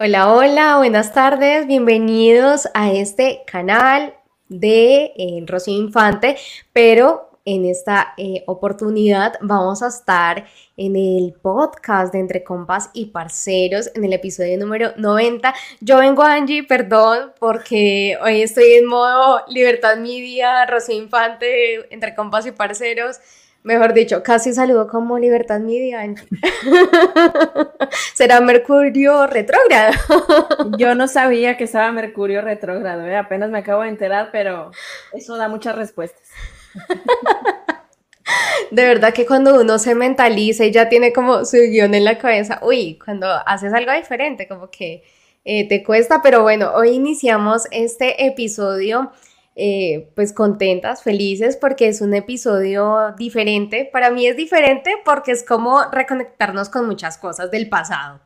Hola, hola, buenas tardes, bienvenidos a este canal de eh, Rocío Infante, pero en esta eh, oportunidad vamos a estar en el podcast de Entre Compas y Parceros, en el episodio número 90. Yo vengo Angie, perdón, porque hoy estoy en modo Libertad Media, Rocío Infante, Entre Compas y Parceros. Mejor dicho, casi saludo como Libertad Media. ¿Será Mercurio retrógrado? Yo no sabía que estaba Mercurio retrógrado, ¿eh? apenas me acabo de enterar, pero eso da muchas respuestas. De verdad que cuando uno se mentaliza y ya tiene como su guion en la cabeza, uy, cuando haces algo diferente, como que eh, te cuesta, pero bueno, hoy iniciamos este episodio eh, pues contentas, felices, porque es un episodio diferente. Para mí es diferente porque es como reconectarnos con muchas cosas del pasado.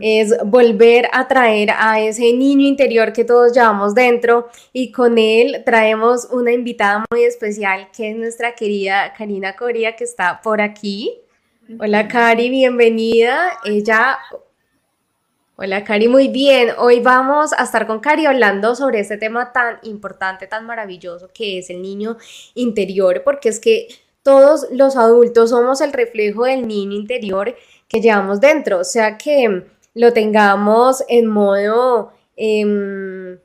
Es volver a traer a ese niño interior que todos llevamos dentro y con él traemos una invitada muy especial que es nuestra querida Karina Coria que está por aquí. Hola Cari, bienvenida. Ella Hola Cari, muy bien. Hoy vamos a estar con Cari hablando sobre este tema tan importante, tan maravilloso que es el niño interior, porque es que todos los adultos somos el reflejo del niño interior que llevamos dentro, o sea que lo tengamos en modo, em,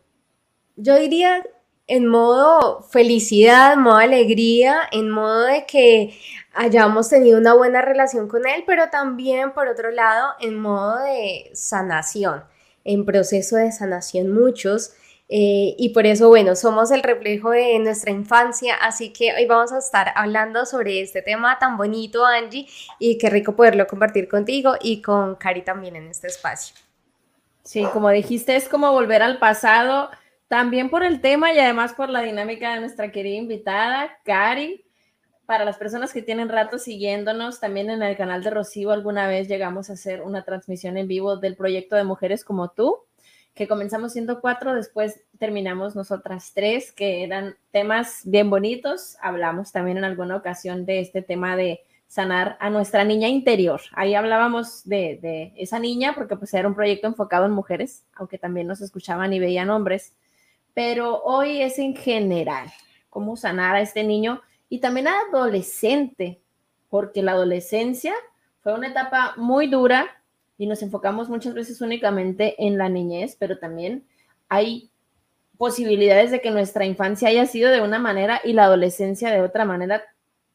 yo diría en modo felicidad, en modo alegría, en modo de que hayamos tenido una buena relación con él, pero también por otro lado en modo de sanación, en proceso de sanación muchos. Eh, y por eso, bueno, somos el reflejo de nuestra infancia, así que hoy vamos a estar hablando sobre este tema tan bonito, Angie, y qué rico poderlo compartir contigo y con Cari también en este espacio. Sí, como dijiste, es como volver al pasado también por el tema y además por la dinámica de nuestra querida invitada, Cari. Para las personas que tienen rato siguiéndonos, también en el canal de Rocío alguna vez llegamos a hacer una transmisión en vivo del proyecto de Mujeres como tú, que comenzamos siendo cuatro, después terminamos nosotras tres, que eran temas bien bonitos. Hablamos también en alguna ocasión de este tema de sanar a nuestra niña interior. Ahí hablábamos de, de esa niña, porque pues era un proyecto enfocado en mujeres, aunque también nos escuchaban y veían hombres pero hoy es en general, cómo sanar a este niño y también a adolescente, porque la adolescencia fue una etapa muy dura y nos enfocamos muchas veces únicamente en la niñez, pero también hay posibilidades de que nuestra infancia haya sido de una manera y la adolescencia de otra manera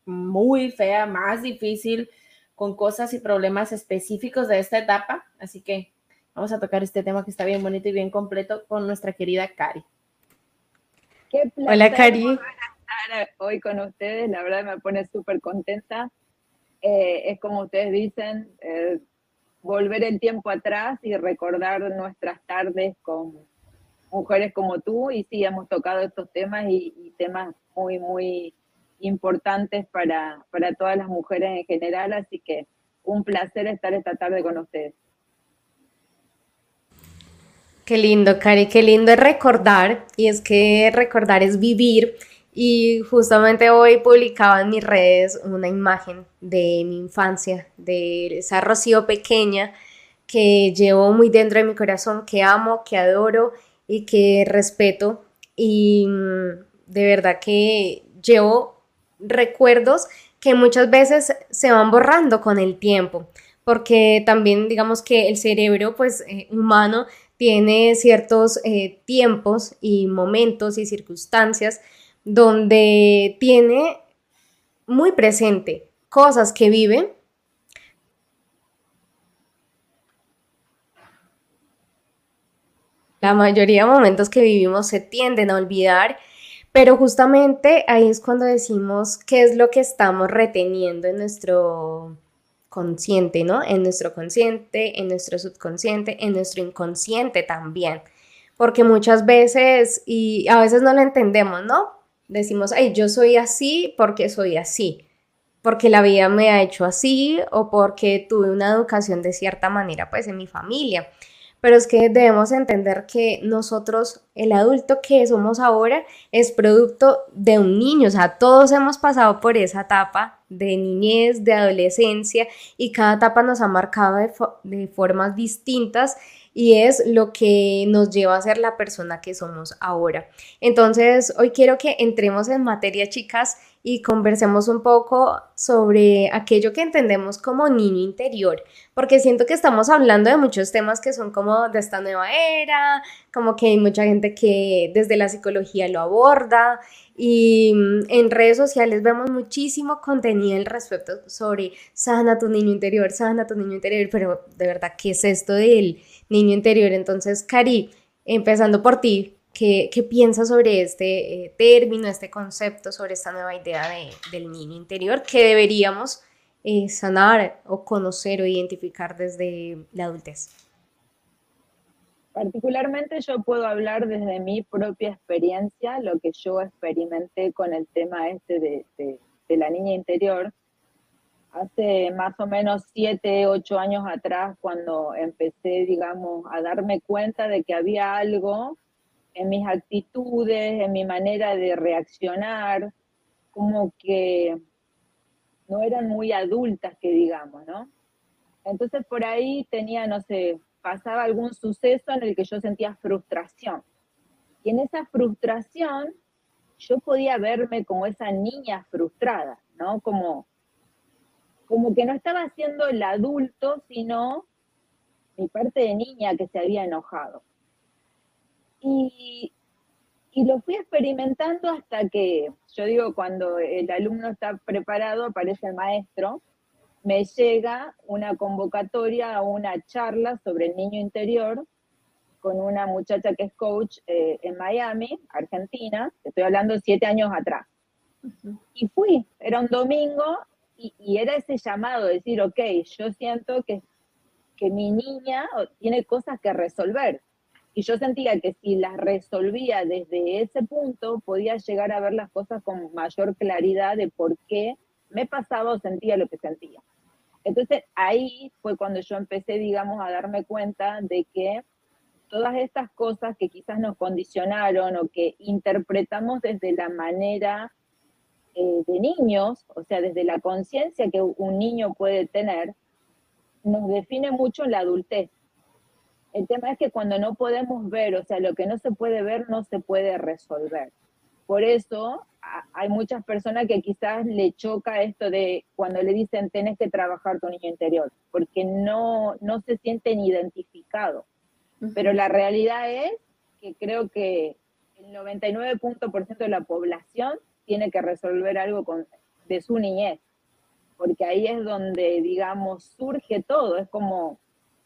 muy fea, más difícil, con cosas y problemas específicos de esta etapa. Así que vamos a tocar este tema que está bien bonito y bien completo con nuestra querida Cari. Qué placer Hola, Cari. estar hoy con ustedes, la verdad me pone súper contenta. Eh, es como ustedes dicen, eh, volver el tiempo atrás y recordar nuestras tardes con mujeres como tú. Y sí, hemos tocado estos temas y, temas muy, muy importantes para, para todas las mujeres en general. Así que un placer estar esta tarde con ustedes. Qué lindo, Cari, qué lindo es recordar, y es que recordar es vivir. Y justamente hoy publicaba en mis redes una imagen de mi infancia, de esa Rocío pequeña que llevo muy dentro de mi corazón, que amo, que adoro y que respeto. Y mm, de verdad que llevo recuerdos que muchas veces se van borrando con el tiempo, porque también digamos que el cerebro pues eh, humano tiene ciertos eh, tiempos y momentos y circunstancias donde tiene muy presente cosas que vive. La mayoría de momentos que vivimos se tienden a olvidar, pero justamente ahí es cuando decimos qué es lo que estamos reteniendo en nuestro consciente, ¿no? En nuestro consciente, en nuestro subconsciente, en nuestro inconsciente también. porque muchas veces, y a veces no lo entendemos, ¿no? Decimos, ay, yo soy así porque soy así, porque la vida me ha hecho así o porque tuve una educación de cierta manera, pues en mi familia pero es que debemos entender que nosotros, el adulto que somos ahora, es producto de un niño, o sea, todos hemos pasado por esa etapa de niñez, de adolescencia, y cada etapa nos ha marcado de, formas distintas y es lo que nos lleva a ser la persona que somos ahora. Entonces, hoy quiero que entremos en materia, chicas, y conversemos un poco sobre aquello que entendemos como niño interior, porque siento que estamos hablando de muchos temas que son como de esta nueva era, como que hay mucha gente que desde la psicología lo aborda y mm, en redes sociales vemos muchísimo contenido al respecto sobre sana tu niño interior, sana tu niño interior, pero de verdad, ¿qué es esto del niño interior? Entonces, Cari, empezando por ti, ¿Qué, piensas sobre este eh, término, este concepto, sobre esta nueva idea del niño interior que deberíamos eh, sanar o conocer o identificar desde la adultez? Particularmente yo puedo hablar desde mi propia experiencia, lo que yo experimenté con el tema este de, de la niña interior. Hace más o menos siete, ocho años atrás, cuando empecé, digamos, a darme cuenta de que había algo en mis actitudes, en mi manera de reaccionar, como que no eran muy adultas, que digamos, ¿no? Entonces por ahí tenía, no sé, pasaba algún suceso en el que yo sentía frustración. Y en esa frustración yo podía verme como esa niña frustrada, ¿no? Como, como que no estaba siendo el adulto, sino mi parte de niña que se había enojado. Y, lo fui experimentando hasta que, yo digo, cuando el alumno está preparado, aparece el maestro, me llega una convocatoria a una charla sobre el niño interior con una muchacha que es coach eh, en Miami, Argentina, estoy hablando siete años atrás. Y fui, era un domingo y, y, era ese llamado, decir, ok, yo siento que, que mi niña tiene cosas que resolver, y yo sentía que si las resolvía desde ese punto, podía llegar a ver las cosas con mayor claridad de por qué me pasaba o sentía lo que sentía. Entonces ahí fue cuando yo empecé, digamos, a darme cuenta de que todas estas cosas que quizás nos condicionaron o que interpretamos desde la manera eh, de niños, o sea, desde la conciencia que un niño puede tener, nos define mucho la adultez. El tema es que cuando no podemos ver, o sea, lo que no se puede ver no se puede resolver. Por eso hay muchas personas que quizás le choca esto de cuando le dicen tenés que trabajar tu niño interior, porque no, no se sienten identificados. Pero la realidad es que creo que el 99% de la población tiene que resolver algo con, de su niñez, porque ahí es donde, digamos, surge todo, es como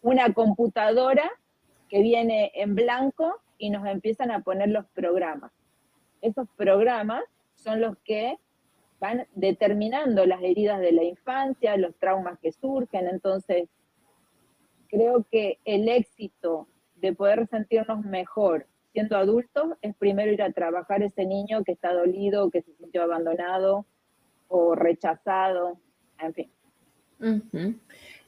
una computadora que viene en blanco y nos empiezan a poner los programas. Esos programas son los que van determinando las heridas de la infancia, los traumas que surgen. Entonces, creo que el éxito de poder sentirnos mejor siendo adultos es primero ir a trabajar ese niño que está dolido, que se sintió abandonado o rechazado, en fin.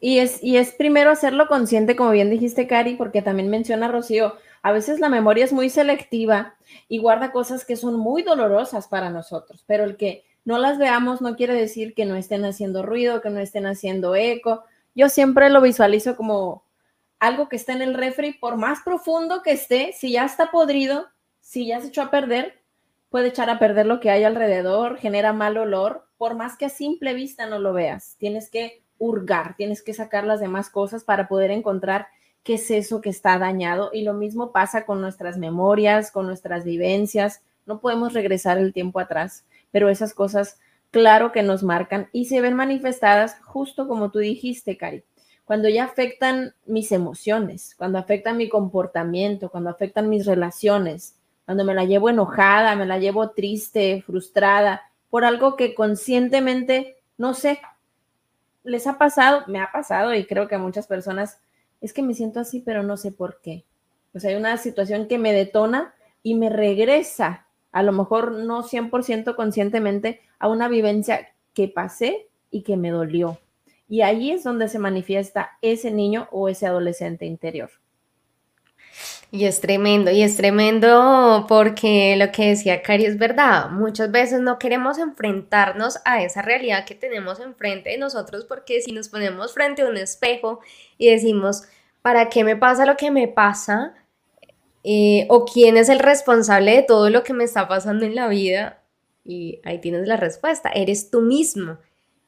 Y es, y es primero hacerlo consciente, como bien dijiste, Cari, porque también menciona Rocío, a veces la memoria es muy selectiva y guarda cosas que son muy dolorosas para nosotros, pero el que no las veamos no quiere decir que no estén haciendo ruido, que no estén haciendo eco. Yo siempre lo visualizo como algo que está en el refri, por más profundo que esté, si ya está podrido, si ya se echó a perder, puede echar a perder lo que hay alrededor, genera mal olor, por más que a simple vista no lo veas. Tienes que hurgar, tienes que sacar las demás cosas para poder encontrar qué es eso que está dañado. Y lo mismo pasa con nuestras memorias, con nuestras vivencias. No podemos regresar el tiempo atrás, pero esas cosas, claro que nos marcan y se ven manifestadas justo como tú dijiste, Cari. Cuando ya afectan mis emociones, cuando afectan mi comportamiento, cuando afectan mis relaciones, cuando me la llevo enojada, me la llevo triste, frustrada, por algo que conscientemente, no sé, les ha pasado, me ha pasado y creo que a muchas personas, es que me siento así, pero no sé por qué. pues hay una situación que me detona y me regresa, a lo mejor no 100% conscientemente, a una vivencia que pasé y que me dolió. Y ahí es donde se manifiesta ese niño o ese adolescente interior. Y es tremendo, y es tremendo porque lo que decía Cari es verdad, muchas veces no queremos enfrentarnos a esa realidad que tenemos enfrente de nosotros porque si nos ponemos frente a un espejo y decimos, ¿para qué me pasa lo que me pasa? Eh, o quién es el responsable de todo lo que me está pasando en la vida. Y ahí tienes la respuesta, eres tú mismo.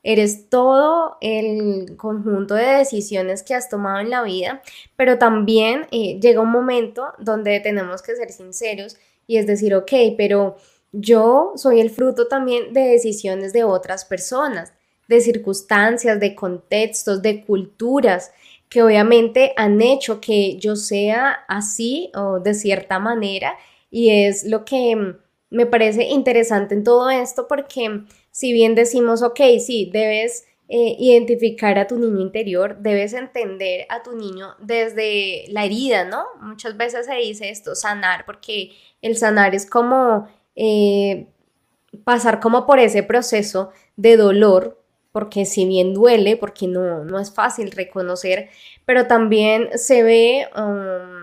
Eres todo el conjunto de decisiones que has tomado en la vida, pero también eh, llega un momento donde tenemos que ser sinceros y es decir, ok, pero yo soy el fruto también de decisiones de otras personas, de circunstancias, de contextos, de culturas que obviamente han hecho que yo sea así o de cierta manera. Y es lo que me parece interesante en todo esto porque si bien decimos, ok, sí, debes eh, identificar a tu niño interior, debes entender a tu niño desde la herida, ¿no? Muchas veces se dice esto, sanar, porque el sanar es como eh, pasar como por ese proceso de dolor, porque si bien duele, porque no, no es fácil reconocer, pero también se ve... Um,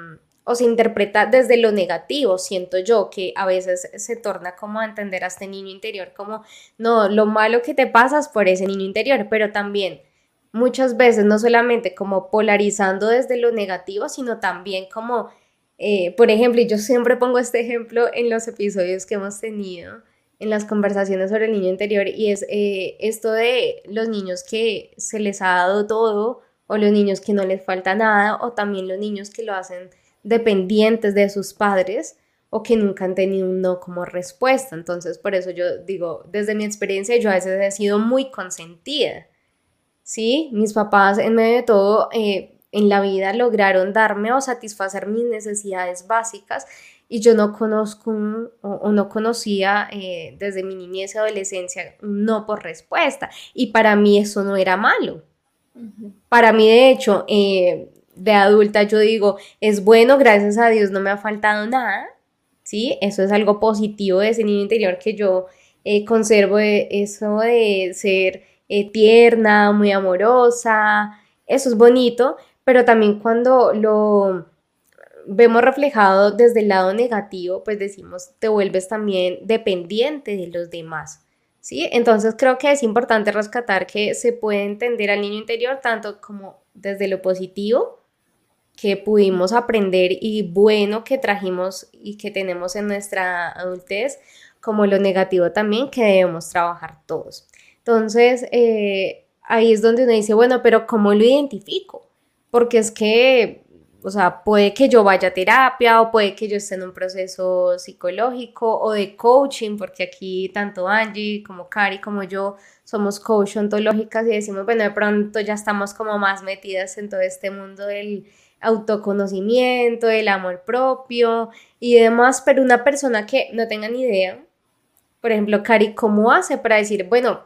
o se interpreta desde lo negativo, siento yo, que a veces se torna como a entender a este niño interior como, no, lo malo que te pasa es por ese niño interior, pero también muchas veces no solamente como polarizando desde lo negativo, sino también como, eh, por ejemplo, y yo siempre pongo este ejemplo en los episodios que hemos tenido, en las conversaciones sobre el niño interior, y es eh, esto de los niños que se les ha dado todo, o los niños que no les falta nada, o también los niños que lo hacen dependientes de sus padres o que nunca han tenido un no como respuesta. Entonces, por eso yo digo, desde mi experiencia, yo a veces he sido muy consentida. Sí, mis papás en medio de todo eh, en la vida lograron darme o satisfacer mis necesidades básicas y yo no conozco o, no conocía eh, desde mi niñez y adolescencia un no por respuesta y para mí eso no era malo. Para mí, de hecho, eh, de adulta yo digo, es bueno, gracias a Dios no me ha faltado nada, ¿sí? Eso es algo positivo de ese niño interior que yo eh, conservo, eso de ser eh, tierna, muy amorosa, eso es bonito, pero también cuando lo vemos reflejado desde el lado negativo, pues decimos, te vuelves también dependiente de los demás. ¿Sí? Entonces creo que es importante rescatar que se puede entender al niño interior tanto como desde lo positivo que pudimos aprender y bueno que trajimos y que tenemos en nuestra adultez, como lo negativo también que debemos trabajar todos. Entonces, eh, ahí es donde uno dice, bueno, pero ¿cómo lo identifico? Porque es que, o sea, puede que yo vaya a terapia o puede que yo esté en un proceso psicológico o de coaching, porque aquí tanto Angie como Cari como yo somos coach ontológicas y decimos, bueno, de pronto ya estamos como más metidas en todo este mundo del autoconocimiento, el amor propio y demás, pero una persona que no tenga ni idea, por ejemplo, Cari, ¿cómo hace para decir, bueno,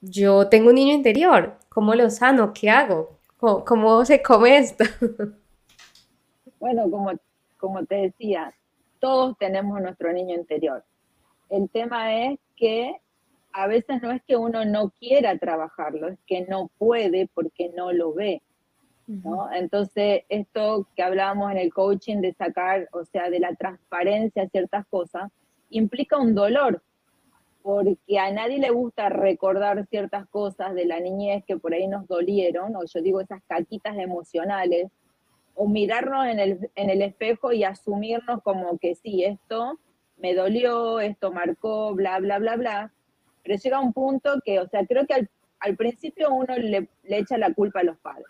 yo tengo un niño interior, ¿cómo lo sano? ¿Qué hago? ¿Cómo, se come esto? Bueno, como, como te decía, todos tenemos nuestro niño interior. El tema es que a veces no es que uno no quiera trabajarlo, es que no puede porque no lo ve. Entonces, esto que hablábamos en el coaching de sacar, o sea, de la transparencia ciertas cosas, implica un dolor, porque a nadie le gusta recordar ciertas cosas de la niñez que por ahí nos dolieron, o yo digo esas caquitas emocionales, o mirarnos en el, en el espejo y asumirnos como que sí, esto me dolió, esto marcó, bla, bla, bla, bla, pero llega un punto que, o sea, creo que al, al principio uno le, le echa la culpa a los padres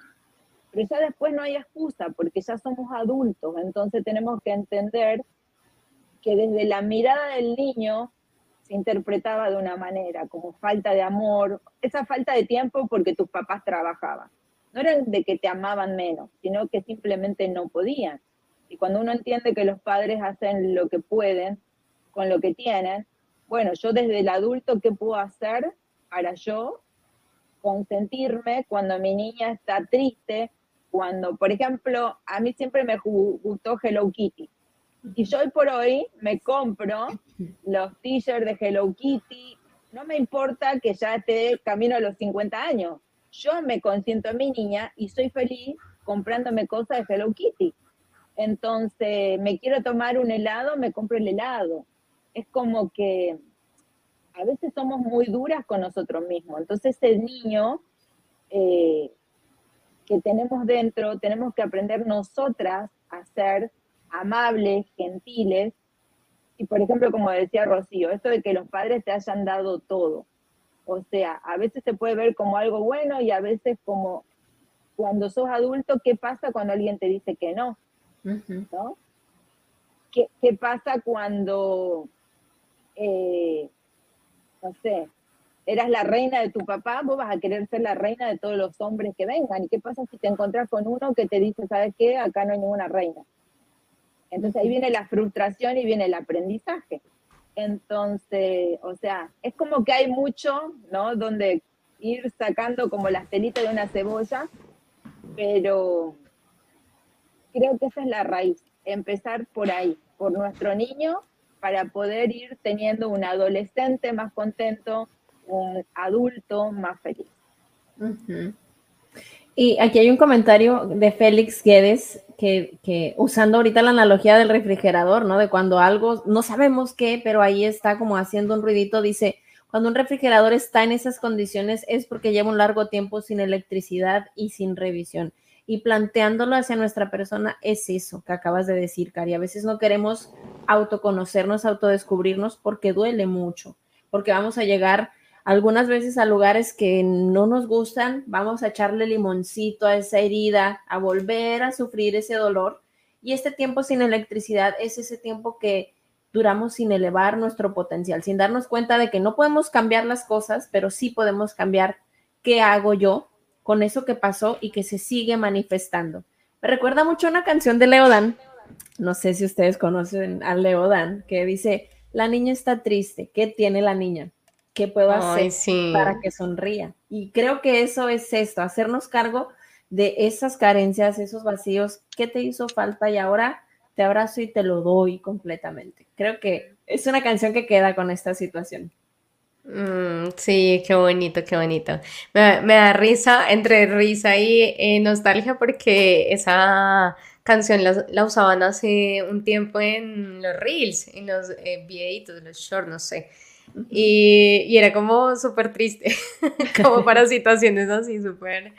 pero ya después no hay excusa porque ya somos adultos, entonces tenemos que entender que desde la mirada del niño se interpretaba de una manera, como falta de amor, esa falta de tiempo porque tus papás trabajaban. No era de que te amaban menos, sino que simplemente no podían. Y cuando uno entiende que los padres hacen lo que pueden con lo que tienen, bueno, yo desde el adulto, ¿qué puedo hacer para yo consentirme cuando mi niña está triste cuando, por ejemplo, a mí siempre me gustó Hello Kitty. Y yo hoy por hoy me compro los t-shirts de Hello Kitty. No me importa que ya esté camino a los 50 años. Yo me consiento a mi niña y soy feliz comprándome cosas de Hello Kitty. Entonces, me quiero tomar un helado, me compro el helado. Es como que a veces somos muy duras con nosotros mismos. Entonces, el niño eh, que tenemos dentro, tenemos que aprender nosotras a ser amables, gentiles. Y por ejemplo, como decía Rocío, esto de que los padres te hayan dado todo. O sea, a veces se puede ver como algo bueno y a veces como cuando sos adulto, ¿qué pasa cuando alguien te dice que no? ¿No? ¿Qué, pasa cuando, eh, no sé, eras la reina de tu papá, vos vas a querer ser la reina de todos los hombres que vengan? ¿Y qué pasa si te encontrás con uno que te dice, ¿sabes qué? Acá no hay ninguna reina. Entonces ahí viene la frustración y viene el aprendizaje. Entonces, o sea, es como que hay mucho, ¿no? Donde ir sacando como las telitas de una cebolla, pero creo que esa es la raíz, empezar por ahí, por nuestro niño, para poder ir teniendo un adolescente más contento, un adulto más feliz. Y aquí hay un comentario de Félix Guedes que, usando ahorita la analogía del refrigerador, ¿no? De cuando algo, no sabemos qué, pero ahí está como haciendo un ruidito, dice, cuando un refrigerador está en esas condiciones es porque lleva un largo tiempo sin electricidad y sin revisión. Y planteándolo hacia nuestra persona es eso que acabas de decir, Cari. A veces no queremos autoconocernos, autodescubrirnos porque duele mucho, porque vamos a llegar algunas veces a lugares que no nos gustan, vamos a echarle limoncito a esa herida, a volver a sufrir ese dolor. Y este tiempo sin electricidad es ese tiempo que duramos sin elevar nuestro potencial, sin darnos cuenta de que no podemos cambiar las cosas, pero sí podemos cambiar qué hago yo con eso que pasó y que se sigue manifestando. Me recuerda mucho una canción de Leodan, no sé si ustedes conocen a Leodan, que dice, la niña está triste, ¿qué tiene la niña? ¿Qué puedo hacer para que sonría? Y creo que eso es esto, hacernos cargo de esas carencias, esos vacíos, ¿qué te hizo falta? Y ahora te abrazo y te lo doy completamente. Creo que es una canción que queda con esta situación. Mm, sí, qué bonito, qué bonito. Me, da risa, entre risa y eh, nostalgia, porque esa canción la, usaban hace un tiempo en los reels, en los eh, videitos, los shorts, no sé. Y, era como súper triste, como para situaciones así súper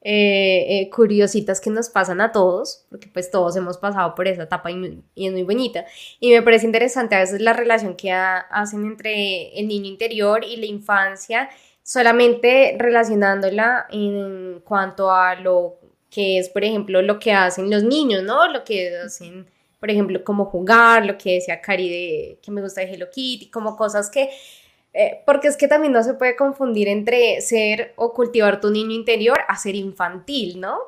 eh, eh, curiositas que nos pasan a todos, porque pues todos hemos pasado por esa etapa y, es muy bonita. Y me parece interesante a veces la relación que hacen entre el niño interior y la infancia, solamente relacionándola en cuanto a lo que es, por ejemplo, lo que hacen los niños, ¿no? Lo que hacen por ejemplo, cómo jugar, lo que decía Cari de que me gusta de Hello Kitty, como cosas que, eh, porque es que también no se puede confundir entre ser o cultivar tu niño interior a ser infantil, ¿no?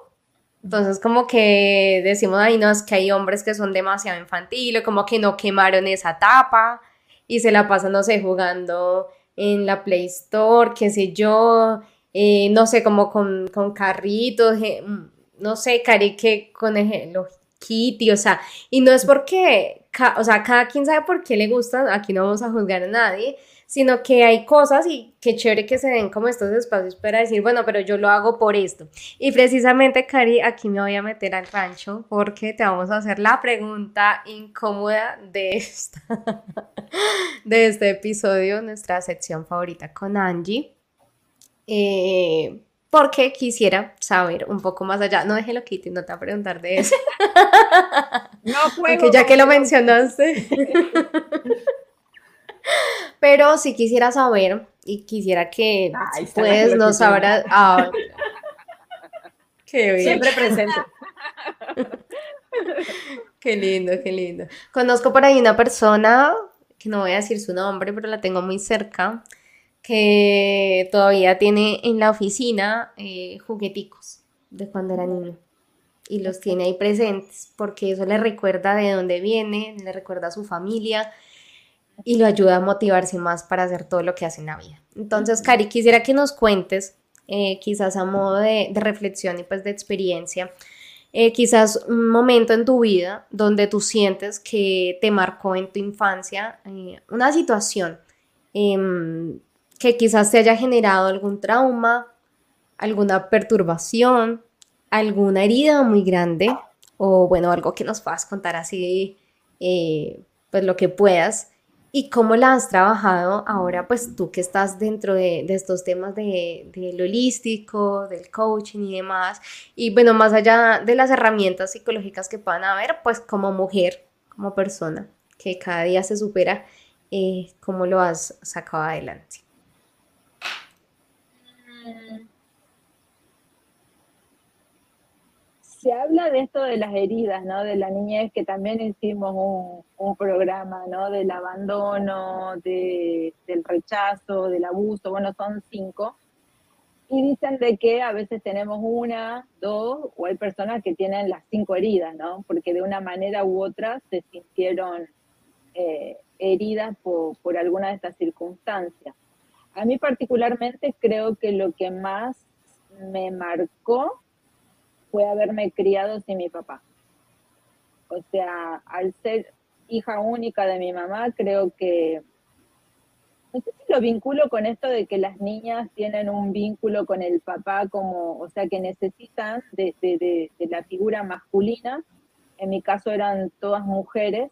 Entonces, como que decimos, ahí no, es que hay hombres que son demasiado infantiles, como que no quemaron esa etapa y se la pasan, no sé, jugando en la Play Store, qué sé yo, eh, no sé, como con, con carritos, mm, no sé, Cari, que con ejemplo, Kitty, o sea, y no es porque, o sea, cada quien sabe por qué le gusta, aquí no vamos a juzgar a nadie, sino que hay cosas y qué chévere que se den como estos espacios para decir, bueno, pero yo lo hago por esto. Y precisamente, Cari, aquí me voy a meter al rancho porque te vamos a hacer la pregunta incómoda de, de este episodio, nuestra sección favorita con Angie. Eh, porque quisiera saber un poco más allá. No déjelo Kitty, no te voy a preguntar de eso. no Porque ya que lo mencionaste. Pero si quisiera saber y quisiera que pues nos sabrá. Ah, qué bien. Siempre presente. qué lindo, qué lindo. Conozco por ahí una persona que no voy a decir su nombre, pero la tengo muy cerca que todavía tiene en la oficina eh, jugueticos de cuando era niño y los tiene ahí presentes porque eso le recuerda de dónde viene, le recuerda a su familia y lo ayuda a motivarse más para hacer todo lo que hace en la vida. Entonces, Cari, quisiera que nos cuentes, eh, quizás a modo de, reflexión y pues de experiencia, eh, quizás un momento en tu vida donde tú sientes que te marcó en tu infancia eh, una situación em, que quizás te haya generado algún trauma, alguna perturbación, alguna herida muy grande o bueno, algo que nos puedas contar así, eh, pues lo que puedas y cómo la has trabajado ahora, pues tú que estás dentro de, estos temas de, lo holístico, del coaching y demás, y bueno, más allá de las herramientas psicológicas que puedan haber, pues como mujer, como persona, que cada día se supera, eh, ¿cómo lo has sacado adelante? Se habla de esto de las heridas, ¿no? De la niñez, que también hicimos un, programa, ¿no? Del abandono, del rechazo, del abuso, bueno, son cinco. Y dicen de que a veces tenemos una, dos, o hay personas que tienen las cinco heridas, ¿no? Porque de una manera u otra se sintieron eh, heridas por, por alguna de estas circunstancias. A mí particularmente creo que lo que más me marcó fue haberme criado sin mi papá. O sea, al ser hija única de mi mamá, creo que, no sé si lo vinculo con esto de que las niñas tienen un vínculo con el papá como, o sea, que necesitan de, la figura masculina. En mi caso eran todas mujeres,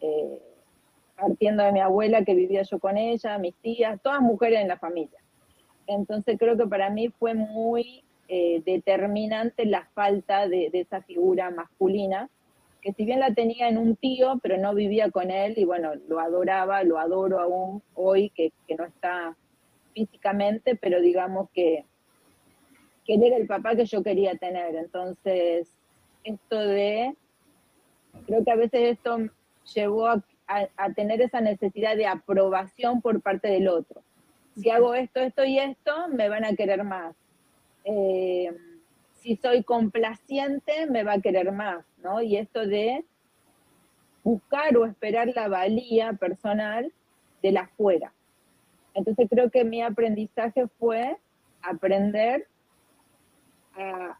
eh, partiendo de mi abuela que vivía yo con ella, mis tías, todas mujeres en la familia. Entonces creo que para mí fue muy eh, determinante la falta de, esa figura masculina, que si bien la tenía en un tío, pero no vivía con él y bueno, lo adoraba, lo adoro aún hoy, que, no está físicamente, pero digamos que, que él era el papá que yo quería tener. Entonces, esto de, creo que a veces esto llevó a, tener esa necesidad de aprobación por parte del otro. Si hago esto, esto y esto, me van a querer más. Eh, si soy complaciente, me va a querer más, ¿no? Y esto de buscar o esperar la valía personal de la fuera. Entonces creo que mi aprendizaje fue aprender a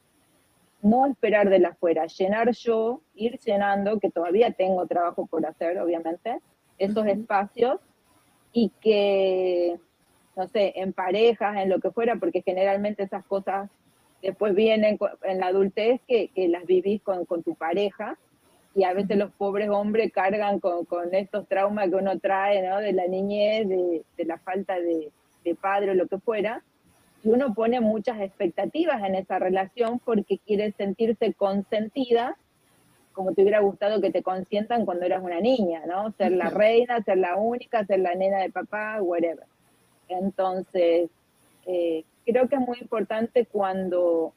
no esperar de la fuera, llenar yo, ir llenando, que todavía tengo trabajo por hacer, obviamente, esos espacios y que no sé, en parejas, en lo que fuera, porque generalmente esas cosas después vienen en la adultez que, las vivís con, tu pareja y a veces los pobres hombres cargan con, estos traumas que uno trae, ¿no? De la niñez, de, la falta de, padre o lo que fuera. Y uno pone muchas expectativas en esa relación porque quiere sentirse consentida, como te hubiera gustado que te consientan cuando eras una niña, ¿no? Ser la reina, ser la única, ser la nena de papá, whatever. Entonces, eh, creo que es muy importante cuando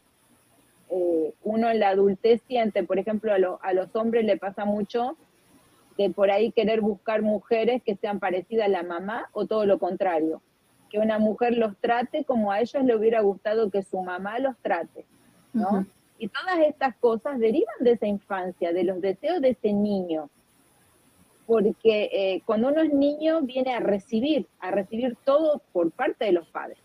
eh, uno en la adultez siente, por ejemplo, a, los hombres le pasa mucho de por ahí querer buscar mujeres que sean parecidas a la mamá o todo lo contrario, que una mujer los trate como a ellos le hubiera gustado que su mamá los trate, ¿no? Y todas estas cosas derivan de esa infancia, de los deseos de ese niño porque eh, cuando uno es niño viene a recibir, a recibir todo por parte de los padres.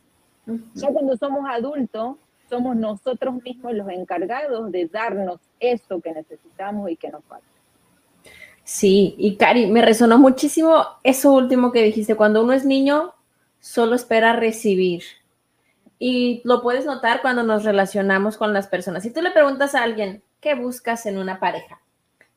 Ya cuando somos adultos, somos nosotros mismos los encargados de darnos eso que necesitamos y que nos falta. Sí, y Cari, me resonó muchísimo eso último que dijiste, cuando uno es niño, solo espera recibir. Y lo puedes notar cuando nos relacionamos con las personas. Si tú le preguntas a alguien, ¿qué buscas en una pareja?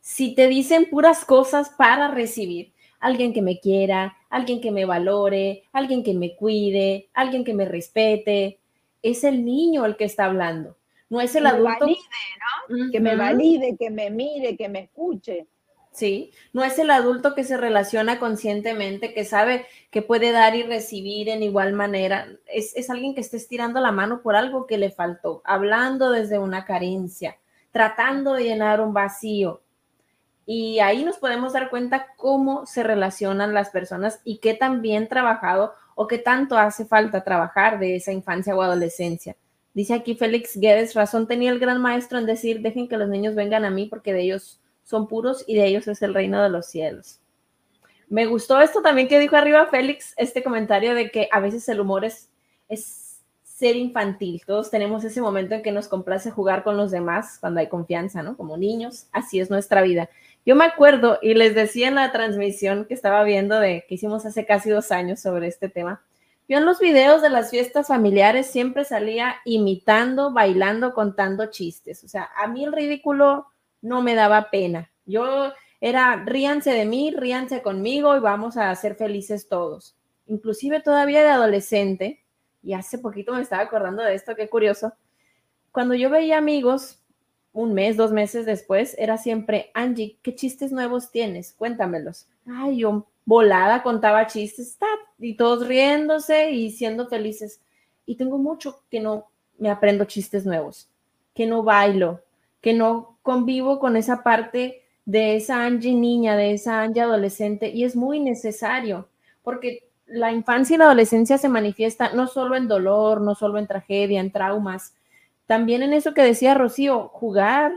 si te dicen puras cosas para recibir, alguien que me quiera, alguien que me valore, alguien que me cuide, alguien que me respete, es el niño el que está hablando, no es el adulto. Que me valide, que me mire, que me escuche. Sí, no es el adulto que se relaciona conscientemente, que sabe que puede dar y recibir en igual manera. Es, es alguien que está estirando la mano por algo que le faltó, hablando desde una carencia, tratando de llenar un vacío. Y ahí nos podemos dar cuenta cómo se relacionan las personas y qué tan bien trabajado o qué tanto hace falta trabajar de esa infancia o adolescencia. Dice aquí Félix Guedes, razón tenía el gran maestro en decir, dejen que los niños vengan a mí porque de ellos son puros y de ellos es el reino de los cielos. Me gustó esto también que dijo arriba Félix, este comentario de que a veces el humor es, ser infantil. Todos tenemos ese momento en que nos complace jugar con los demás cuando hay confianza, ¿no? Como niños, así es nuestra vida. Yo me acuerdo y les decía en la transmisión que estaba viendo de que hicimos hace casi dos años sobre este tema. Yo en los videos de las fiestas familiares siempre salía imitando, bailando, contando chistes. O sea, a mí el ridículo no me daba pena. Yo era ríanse de mí, ríanse conmigo y vamos a ser felices todos. Inclusive todavía de adolescente, y hace poquito me estaba acordando de esto, qué curioso. Cuando yo veía amigos, un mes, dos meses después, era siempre, Angie, ¿qué chistes nuevos tienes? Cuéntamelos. Ay, yo volada contaba chistes, y todos riéndose y siendo felices. Y tengo mucho que no me aprendo chistes nuevos, que no bailo, que no convivo con esa parte de esa Angie niña, de esa Angie adolescente, y es muy necesario, porque la infancia y la adolescencia se manifiesta no solo en dolor, no solo en tragedia, en traumas, también en eso que decía Rocío, jugar,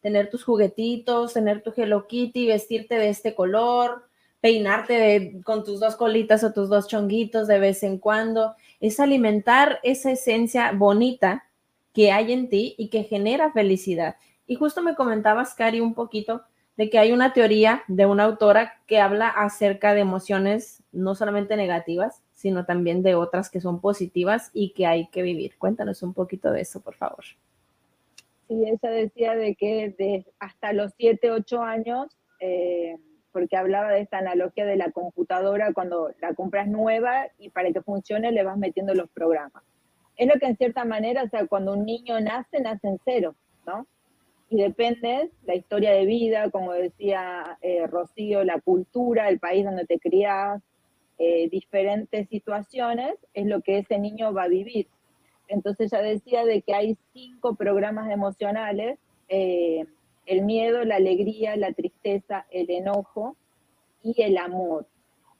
tener tus juguetitos, tener tu Hello Kitty, vestirte de este color, peinarte con tus dos colitas o tus dos chonguitos de vez en cuando, es alimentar esa esencia bonita que hay en ti y que genera felicidad. Y justo me comentabas, Cari, un poquito de que hay una teoría de una autora que habla acerca de emociones no solamente negativas, sino también de otras que son positivas y que hay que vivir. Cuéntanos un poquito de eso, por favor. Sí, ella decía de que de hasta los 7, 8 años, eh, porque hablaba de esta analogía de la computadora cuando la compras nueva y para que funcione le vas metiendo los programas. Es lo que en cierta manera, o sea, cuando un niño nace, nace en cero, ¿no? Y depende la historia de vida, como decía eh, Rocío, la cultura, el país donde te crías, eh, diferentes situaciones, es lo que ese niño va a vivir. Entonces ya decía de que hay cinco programas emocionales, eh, el miedo, la alegría, la tristeza, el enojo y el amor.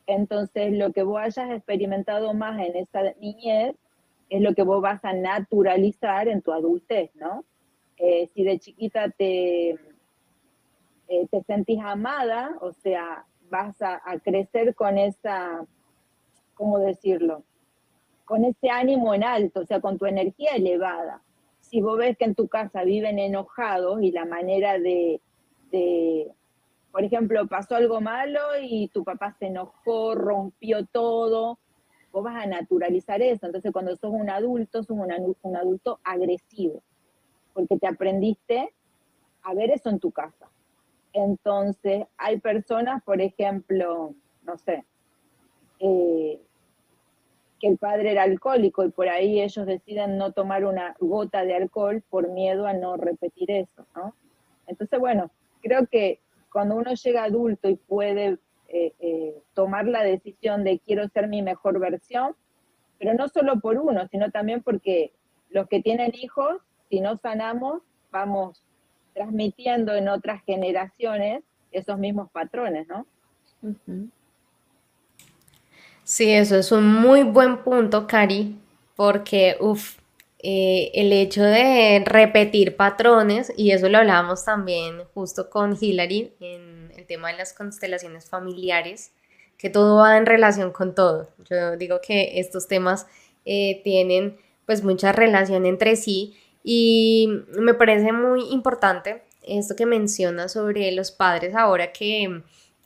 Entonces lo que vos hayas experimentado más en esa niñez es lo que vos vas a naturalizar en tu adultez, ¿no? Eh, si de chiquita te, eh, te sentís amada, o sea, vas a, crecer con esa, ¿cómo decirlo? Con ese ánimo en alto, o sea, con tu energía elevada. Si vos ves que en tu casa viven enojados y la manera de, de por ejemplo, pasó algo malo y tu papá se enojó, rompió todo, vos vas a naturalizar eso. Entonces, cuando sos un adulto, sos un adulto agresivo porque te aprendiste a ver eso en tu casa. Entonces, hay personas, por ejemplo, no sé, eh, que el padre era alcohólico y por ahí ellos deciden no tomar una gota de alcohol por miedo a no repetir eso, ¿no? Entonces, bueno, creo que cuando uno llega adulto y puede eh, eh, tomar la decisión de quiero ser mi mejor versión, pero no solo por uno, sino también porque los que tienen hijos si no sanamos, vamos transmitiendo en otras generaciones esos mismos patrones, ¿no? Sí, eso es un muy buen punto, Cari, porque, uff, eh, el hecho de repetir patrones, y eso lo hablábamos también justo con Hillary en el tema de las constelaciones familiares, que todo va en relación con todo. Yo digo que estos temas eh, tienen pues mucha relación entre sí y me parece muy importante esto que menciona sobre los padres ahora que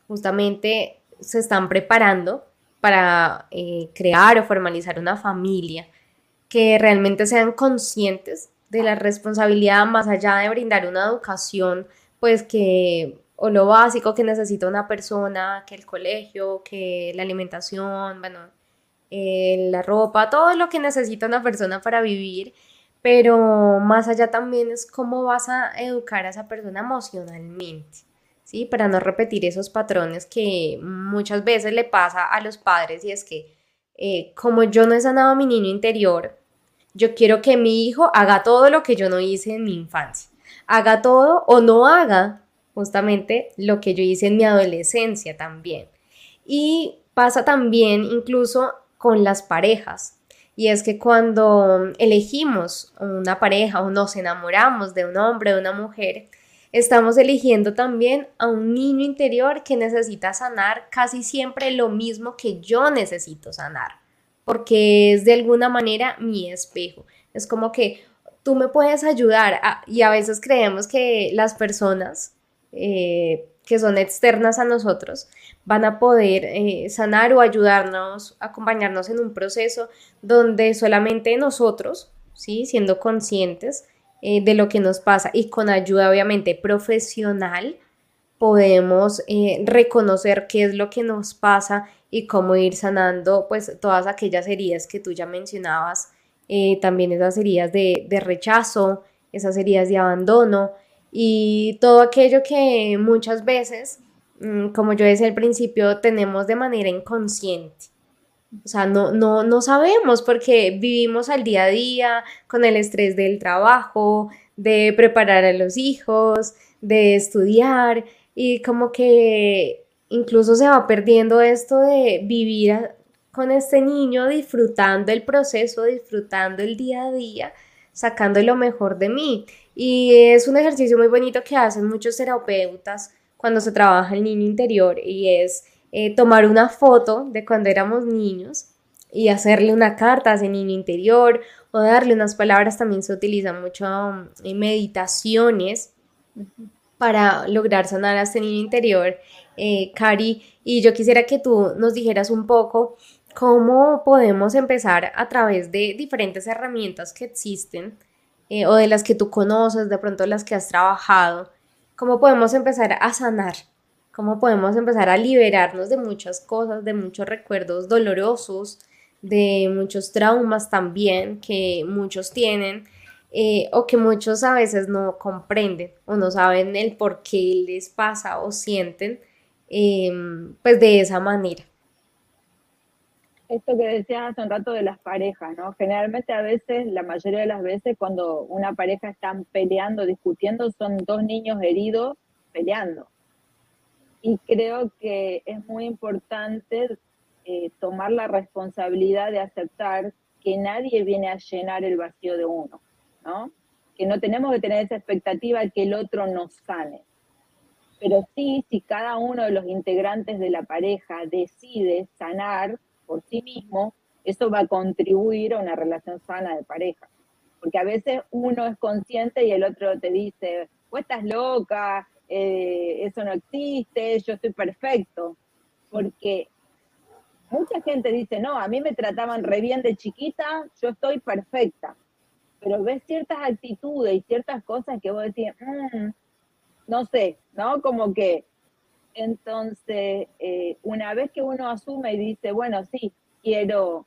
justamente se están preparando para eh, crear o formalizar una familia, que realmente sean conscientes de la responsabilidad más allá de brindar una educación, pues que, o lo básico que necesita una persona, que el colegio, que la alimentación, bueno, eh, la ropa, todo lo que necesita una persona para vivir, pero más allá también es cómo vas a educar a esa persona emocionalmente, ¿sí? Para no repetir esos patrones que muchas veces le pasa a los padres y es que eh, como yo no he sanado a mi niño interior, yo quiero que mi hijo haga todo lo que yo no hice en mi infancia, haga todo o no haga justamente lo que yo hice en mi adolescencia también. Y pasa también incluso con las parejas, y es que cuando elegimos una pareja o nos enamoramos de un hombre o de una mujer, estamos eligiendo también a un niño interior que necesita sanar casi siempre lo mismo que yo necesito sanar porque es de alguna manera mi espejo. Es como que tú me puedes ayudar y a veces creemos que las personas eh, que son externas a nosotros van a poder eh, sanar o ayudarnos, acompañarnos en un proceso donde solamente nosotros, ¿sí? siendo conscientes eh, de lo que nos pasa y con ayuda obviamente profesional, podemos reconocer qué es lo que nos pasa y cómo ir sanando pues todas aquellas heridas que tú ya mencionabas, eh, también esas heridas de, de rechazo, esas heridas de abandono y todo aquello que muchas veces, mm, como yo decía al principio, tenemos de manera inconsciente. O sea, no, no, no sabemos porque vivimos al día a día con el estrés del trabajo, de preparar a los hijos, de estudiar y como que incluso se va perdiendo esto de vivir con este niño disfrutando el proceso, disfrutando el día a día, sacando lo mejor de mí. Y es un ejercicio muy bonito que hacen muchos terapeutas cuando se trabaja el niño interior y es eh, tomar una foto de cuando éramos niños y hacerle una carta a ese niño interior o darle unas palabras. También se utilizan mucho en mm, meditaciones para lograr sanar a este niño interior eh, Cari, y yo quisiera que tú nos dijeras un poco cómo podemos empezar a través de diferentes herramientas que existen eh, o de las que tú conoces, de pronto las que has trabajado, cómo podemos empezar a sanar, cómo podemos empezar a liberarnos de muchas cosas, de muchos recuerdos dolorosos, de muchos traumas también que muchos tienen. Eh, o que muchos a veces no comprenden o no saben el por qué les pasa o sienten Em, pues de esa manera. Esto que decías hace un rato de las parejas, ¿no? Generalmente a veces, la mayoría de las veces, cuando una pareja están peleando, discutiendo, son dos niños heridos peleando. Y creo que es muy importante eh, tomar la responsabilidad de aceptar que nadie viene a llenar el vacío de uno, ¿no? Que no tenemos que tener esa expectativa de que el otro nos sane pero sí, si cada uno de los integrantes de la pareja decide sanar por sí mismo, eso va a contribuir a una relación sana de pareja. Porque a veces uno es consciente y el otro te dice, vos estás loca, eh, eso no existe, yo estoy perfecto. Porque mucha gente dice, no, a mí me trataban re bien de chiquita, yo estoy perfecta. Pero ves ciertas actitudes y ciertas cosas que vos decís, mmm, no sé, ¿no? Como que entonces, eh, una vez que uno asume y dice, bueno, sí, quiero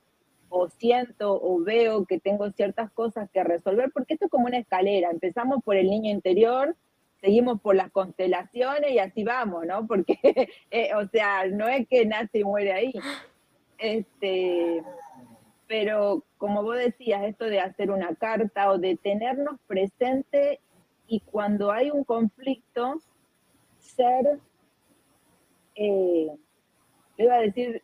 o siento o veo que tengo ciertas cosas que resolver, porque esto es como una escalera, empezamos por el niño interior, seguimos por las constelaciones y así vamos, ¿no? Porque, eh, o sea, no es que nace y muere ahí. Este, pero como vos decías, esto de hacer una carta o de tenernos presente y cuando hay un conflicto, ser, eh, iba a decir,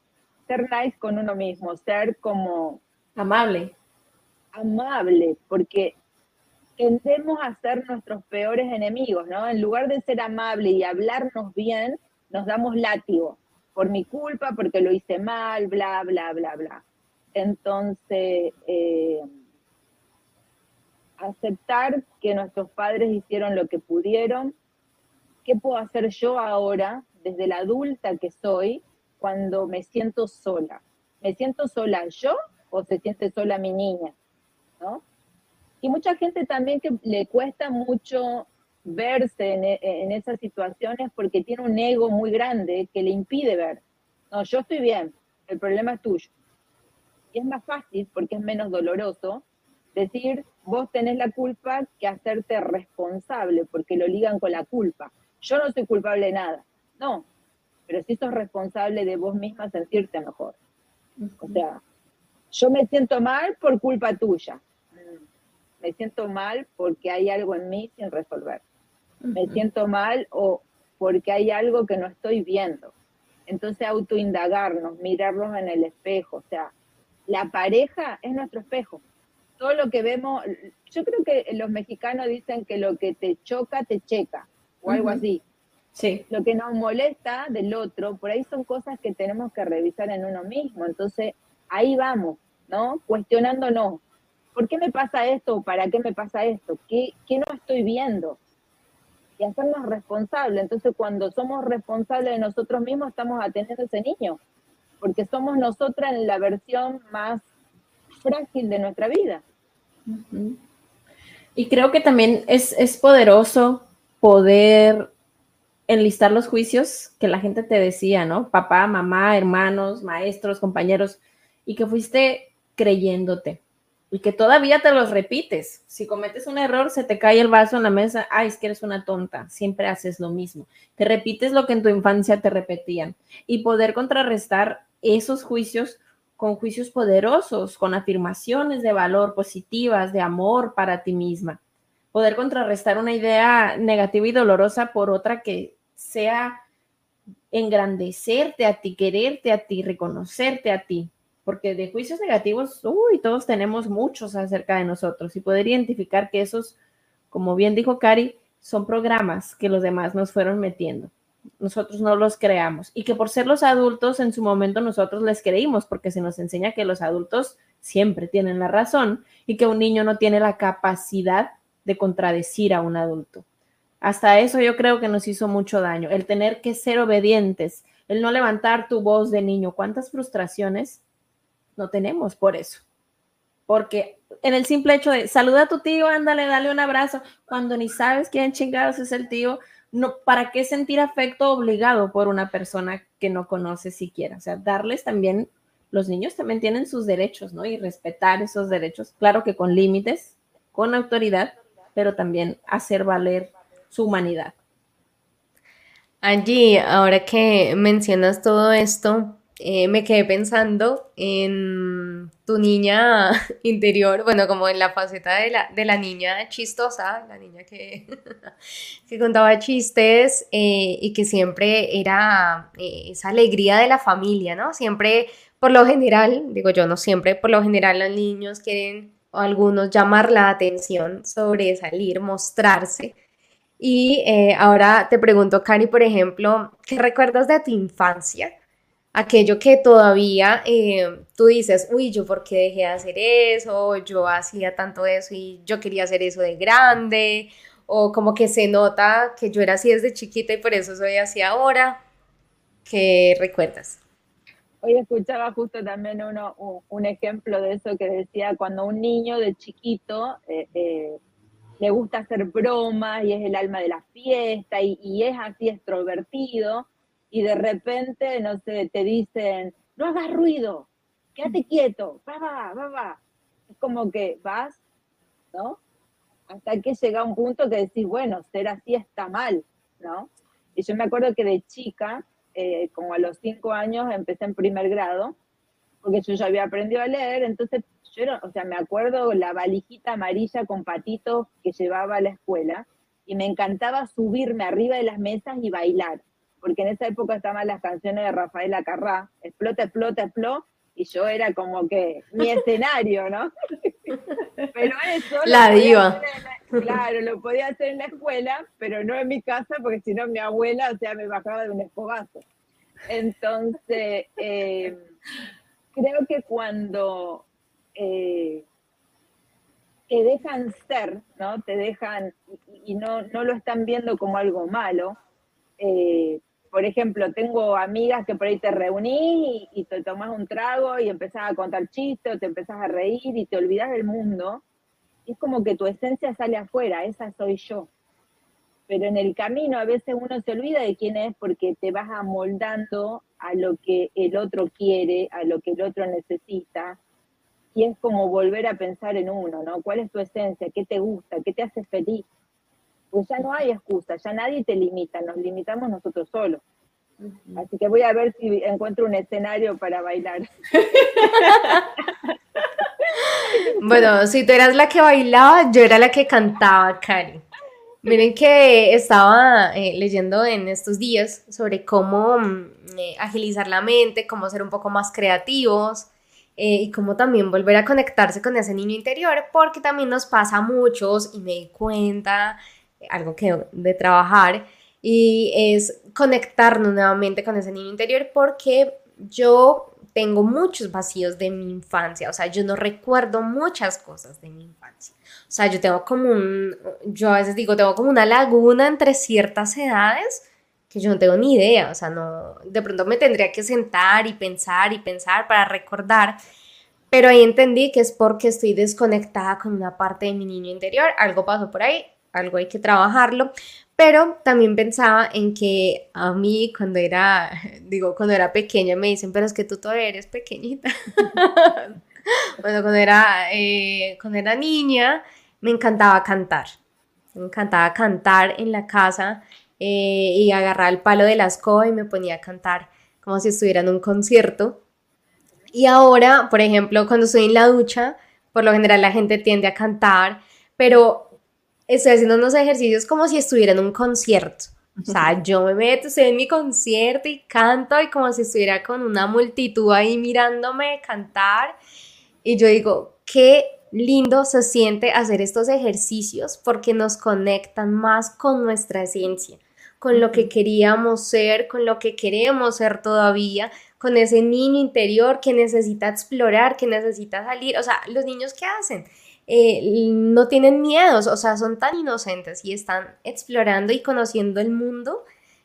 ser nice con uno mismo, ser como... Amable. Amable, porque tendemos a ser nuestros peores enemigos, ¿no? En lugar de ser amable y hablarnos bien, nos damos látigo por mi culpa, porque lo hice mal, bla, bla, bla, bla. Entonces, eh, aceptar que nuestros padres hicieron lo que pudieron, ¿qué puedo hacer yo ahora, desde la adulta que soy, cuando me siento sola? ¿Me siento sola yo o se siente sola mi niña? ¿No? Y mucha gente también que le cuesta mucho verse en, en, esas situaciones porque tiene un ego muy grande que le impide ver. No, yo estoy bien, el problema es tuyo. Y es más fácil porque es menos doloroso decir, vos tenés la culpa que hacerte responsable, porque lo ligan con la culpa. Yo no soy culpable de nada, no, pero sí sos responsable de vos misma sentirte mejor. O sea, yo me siento mal por culpa tuya. Me siento mal porque hay algo en mí sin resolver. Me siento mal o porque hay algo que no estoy viendo. Entonces autoindagarnos, mirarnos en el espejo. O sea, la pareja es nuestro espejo todo lo que vemos, yo creo que los mexicanos dicen que lo que te choca, te checa, o algo así. Sí. Lo que nos molesta del otro, por ahí son cosas que tenemos que revisar en uno mismo. Entonces, ahí vamos. ¿no? Cuestionándonos, ¿por qué me pasa esto? ¿Para qué me pasa esto? ¿Qué, qué no estoy viendo? Y hacernos responsables. Entonces, cuando somos responsables de nosotros mismos, estamos atendiendo a ese niño, porque somos nosotras en la versión más frágil de nuestra vida. Y creo que también es, es poderoso poder enlistar los juicios que la gente te decía, ¿no? Papá, mamá, hermanos, maestros, compañeros, y que fuiste creyéndote y que todavía te los repites. Si cometes un error, se te cae el vaso en la mesa, ay, es que eres una tonta, siempre haces lo mismo. Te repites lo que en tu infancia te repetían y poder contrarrestar esos juicios con juicios poderosos, con afirmaciones de valor positivas, de amor para ti misma. Poder contrarrestar una idea negativa y dolorosa por otra que sea engrandecerte a ti, quererte a ti, reconocerte a ti, porque de juicios negativos, uy, todos tenemos muchos acerca de nosotros y poder identificar que esos, como bien dijo Cari, son programas que los demás nos fueron metiendo. Nosotros no los creamos y que por ser los adultos en su momento nosotros les creímos porque se nos enseña que los adultos siempre tienen la razón y que un niño no tiene la capacidad de contradecir a un adulto. Hasta eso yo creo que nos hizo mucho daño, el tener que ser obedientes, el no levantar tu voz de niño. ¿Cuántas frustraciones no tenemos por eso? Porque en el simple hecho de saluda a tu tío, ándale, dale un abrazo, cuando ni sabes quién chingados es el tío, no, ¿para qué sentir afecto obligado por una persona que no conoces siquiera? O sea, darles también, los niños también tienen sus derechos, ¿no? Y respetar esos derechos, claro que con límites, con autoridad, pero también hacer valer su humanidad. Allí, ahora que mencionas todo esto, eh, me quedé pensando en tu niña interior, bueno, como en la faceta de la, de la niña chistosa, la niña que, que contaba chistes eh, y que siempre era eh, esa alegría de la familia, ¿no? Siempre, por lo general, digo yo, no siempre, por lo general los niños quieren o algunos llamar la atención, sobresalir, mostrarse. Y eh, ahora te pregunto, Cari, por ejemplo, ¿qué recuerdas de tu infancia? Aquello que todavía eh, tú dices, uy, yo por qué dejé de hacer eso, yo hacía tanto eso y yo quería hacer eso de grande, o como que se nota que yo era así desde chiquita y por eso soy así ahora. ¿Qué recuerdas? Hoy escuchaba justo también uno, un, ejemplo de eso que decía cuando un niño de chiquito eh, le gusta hacer bromas y es el alma de la fiesta y, es así extrovertido y de repente, no sé, te dicen, no hagas ruido, quédate quieto, va, va, va, va. Es como que vas, ¿no? Hasta que llega un punto que decís, bueno, ser así está mal, ¿no? Y yo me acuerdo que de chica, eh, como a los cinco años, empecé en primer grado, porque yo ya había aprendido a leer, entonces o sea, me acuerdo la valijita amarilla con patitos que llevaba a la escuela y me encantaba subirme arriba de las mesas y bailar, porque en esa época estaban las canciones de Rafael Acarrá, explota, explota, explota, y yo era como que mi escenario, ¿no? pero eso... La diva. claro, lo podía hacer en la escuela, pero no en mi casa, porque si no mi abuela, o sea, me bajaba de un escobazo. Entonces, eh, creo que cuando eh, que dejan ser, ¿no? Te dejan y, no, no, lo están viendo como algo malo. Eh, por ejemplo, tengo amigas que por ahí te reunís y, te tomas un trago y empezás a contar chistes te empezás a reír y te olvidas del mundo. es como que tu esencia sale afuera, esa soy yo. Pero en el camino a veces uno se olvida de quién es porque te vas amoldando a lo que el otro quiere, a lo que el otro necesita y es como volver a pensar en uno, ¿no? ¿Cuál es tu esencia? ¿Qué te gusta? ¿Qué te hace feliz? Pues ya no hay excusa, ya nadie te limita, nos limitamos nosotros solos. Así que voy a ver si encuentro un escenario para bailar. bueno, si tú eras la que bailaba, yo era la que cantaba, Cari. Miren que estaba eh, leyendo en estos días sobre cómo mm, eh, agilizar la mente, cómo ser un poco más creativos. Eh, y cómo también volver a conectarse con ese niño interior, porque también nos pasa a muchos y me di cuenta, algo que de trabajar, y es conectarnos nuevamente con ese niño interior, porque yo tengo muchos vacíos de mi infancia, o sea, yo no recuerdo muchas cosas de mi infancia. O sea, yo tengo como un, yo a veces digo, tengo como una laguna entre ciertas edades que yo no tengo ni idea, o sea, no, de pronto me tendría que sentar y pensar y pensar para recordar, pero ahí entendí que es porque estoy desconectada con una parte de mi niño interior, algo pasó por ahí, algo hay que trabajarlo, pero también pensaba en que a mí cuando era, digo, cuando era pequeña me dicen, pero es que tú todavía eres pequeñita. bueno, cuando era, eh, cuando era niña me encantaba cantar. Me encantaba cantar en la casa eh, y agarrar el palo de la escoba y me ponía a cantar como si estuviera en un concierto. Y ahora, por ejemplo, cuando estoy en la ducha, por lo general la gente tiende a cantar, pero estoy haciendo unos ejercicios como si estuviera en un concierto. O sea, yo me meto, estoy en mi concierto y canto y como si estuviera con una multitud ahí mirándome cantar. Y yo digo, qué lindo se siente hacer estos ejercicios porque nos conectan más con nuestra esencia, con lo que queríamos ser, con lo que queremos ser todavía, con ese niño interior que necesita explorar, que necesita salir. O sea, los niños qué hacen? Eh, no tienen miedos, o sea, son tan inocentes y están explorando y conociendo el mundo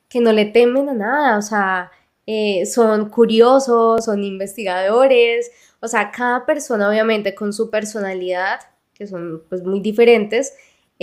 que no le temen a nada, o sea, eh, son curiosos, son investigadores, o sea, cada persona obviamente con su personalidad, que son pues muy diferentes,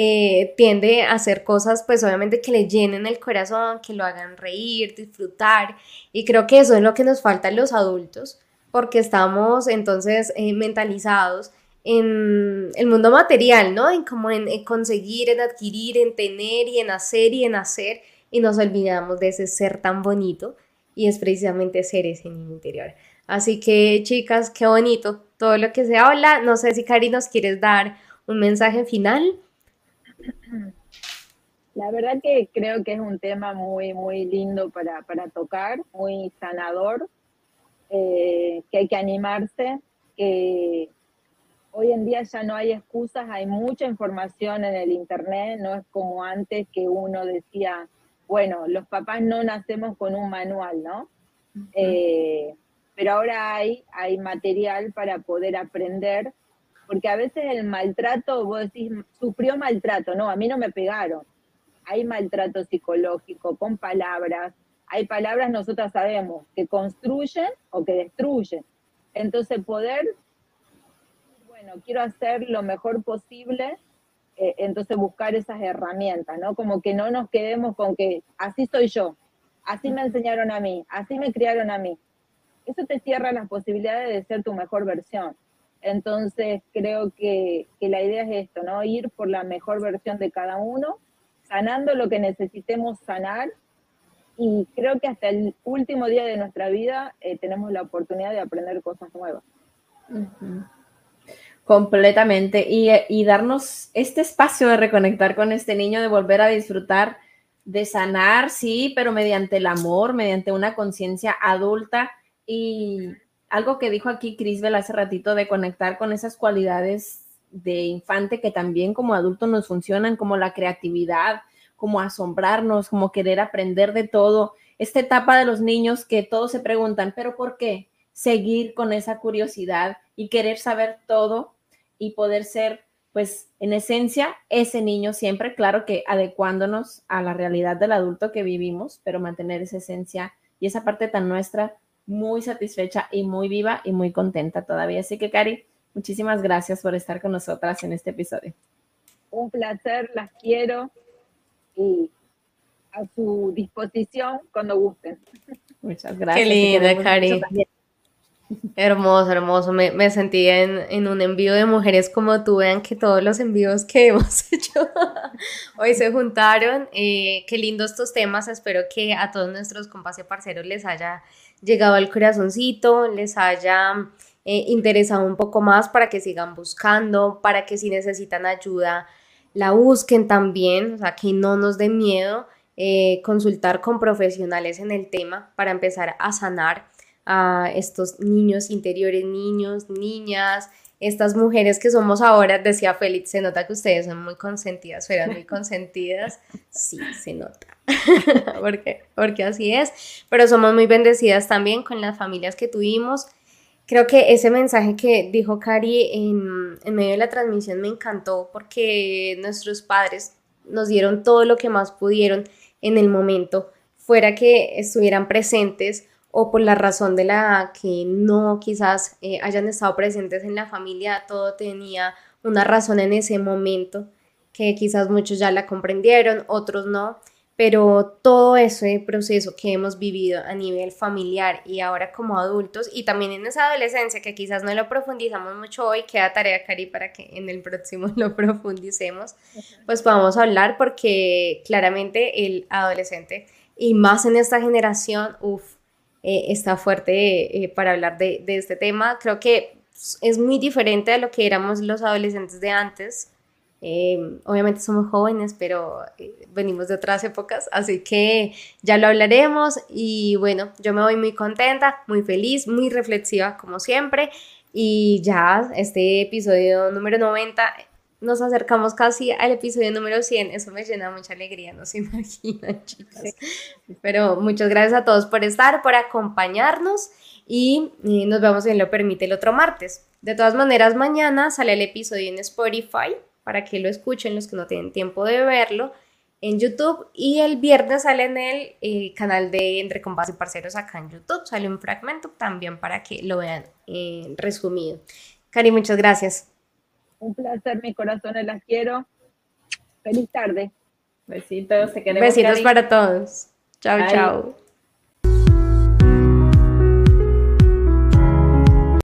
eh, tiende a hacer cosas pues obviamente que le llenen el corazón, que lo hagan reír, disfrutar, y creo que eso es lo que nos falta a los adultos, porque estamos entonces mentalizados en el mundo material, ¿no? En como en, conseguir, en adquirir, en tener y en hacer y en hacer y nos olvidamos de ese ser tan bonito y es precisamente ser ese niño interior. Así que chicas, qué bonito todo lo que se habla. No sé si Cari nos quieres dar un mensaje final. La verdad que creo que es un tema muy, muy lindo para, tocar, muy sanador, eh, que hay que animarse, que hoy en día ya no hay excusas, hay mucha información en el Internet, no es como antes que uno decía, bueno, los papás no nacemos con un manual, ¿no? Eh, pero ahora hay, hay material para poder aprender, porque a veces el maltrato, vos decís, sufrió maltrato, no, a mí no me pegaron. Hay maltrato psicológico con palabras, hay palabras nosotras sabemos que construyen o que destruyen. Entonces poder bueno, quiero hacer lo mejor posible, eh, entonces buscar esas herramientas, ¿no? Como que no nos quedemos con que así soy yo, así me enseñaron a mí, así me criaron a mí. Eso te cierra las posibilidades de ser tu mejor versión. Entonces creo que, que la idea es esto, ¿no? Ir por la mejor versión de cada uno, sanando lo que necesitemos sanar y creo que hasta el último día de nuestra vida eh, tenemos la oportunidad de aprender cosas nuevas. Completamente. Y, darnos este espacio de reconectar con este niño, de volver a disfrutar, de sanar, sí, pero mediante el amor, mediante una conciencia adulta. Y algo que dijo aquí Crisbel hace ratito, de conectar con esas cualidades de infante que también como adulto nos funcionan, como la creatividad, como asombrarnos, como querer aprender de todo. Esta etapa de los niños que todos se preguntan, pero ¿por qué? Seguir con esa curiosidad y querer saber todo y poder ser, pues, en esencia, ese niño siempre, claro que adecuándonos a la realidad del adulto que vivimos, pero mantener esa esencia y esa parte tan nuestra muy satisfecha y muy viva y muy contenta todavía. Así que, Cari, muchísimas gracias por estar con nosotras en este episodio. Un placer, las quiero y a su disposición cuando gusten. Muchas gracias. Qué linda, Cari. Hermoso, hermoso. Me, me sentí en, un envío de mujeres como tú. Vean que todos los envíos que hemos hecho hoy se juntaron. Eh, qué lindo estos temas. Espero que a todos nuestros compas y parceros les haya llegado al corazoncito, les haya eh, interesado un poco más para que sigan buscando, para que si necesitan ayuda la busquen también, o sea, que no nos dé miedo eh, consultar con profesionales en el tema para empezar a sanar a estos niños interiores, niños, niñas, estas mujeres que somos ahora, decía Félix, se nota que ustedes son muy consentidas, fueran muy consentidas, sí, se nota, porque, porque así es, pero somos muy bendecidas también con las familias que tuvimos, creo que ese mensaje que dijo Cari en, en medio de la transmisión me encantó porque nuestros padres nos dieron todo lo que más pudieron en el momento, fuera que estuvieran presentes o por la razón de la que no quizás eh, hayan estado presentes en la familia, todo tenía una razón en ese momento, que quizás muchos ya la comprendieron, otros no, pero todo ese proceso que hemos vivido a nivel familiar y ahora como adultos y también en esa adolescencia que quizás no lo profundizamos mucho hoy, queda tarea, Cari, para que en el próximo lo profundicemos, pues podamos hablar porque claramente el adolescente y más en esta generación, uff, eh, está fuerte eh, para hablar de, de, este tema. Creo que es muy diferente a lo que éramos los adolescentes de antes. Eh, obviamente somos jóvenes, pero venimos de otras épocas, así que ya lo hablaremos y bueno, yo me voy muy contenta, muy feliz, muy reflexiva como siempre y ya este episodio número 90 nos acercamos casi al episodio número 100. Eso me llena mucha alegría, no se imaginan, chicas. Pero muchas gracias a todos por estar, por acompañarnos y, nos vemos, si lo permite, el otro martes. De todas maneras, mañana sale el episodio en Spotify para que lo escuchen los que no tienen tiempo de verlo en YouTube y el viernes sale en el eh, canal de Entre Compas y Parceros acá en YouTube, sale un fragmento también para que lo vean eh, resumido. Cari, muchas gracias. Un placer, mis corazones, las quiero. Feliz tarde. Besitos, te queremos. Besitos para todos. Chao, chao.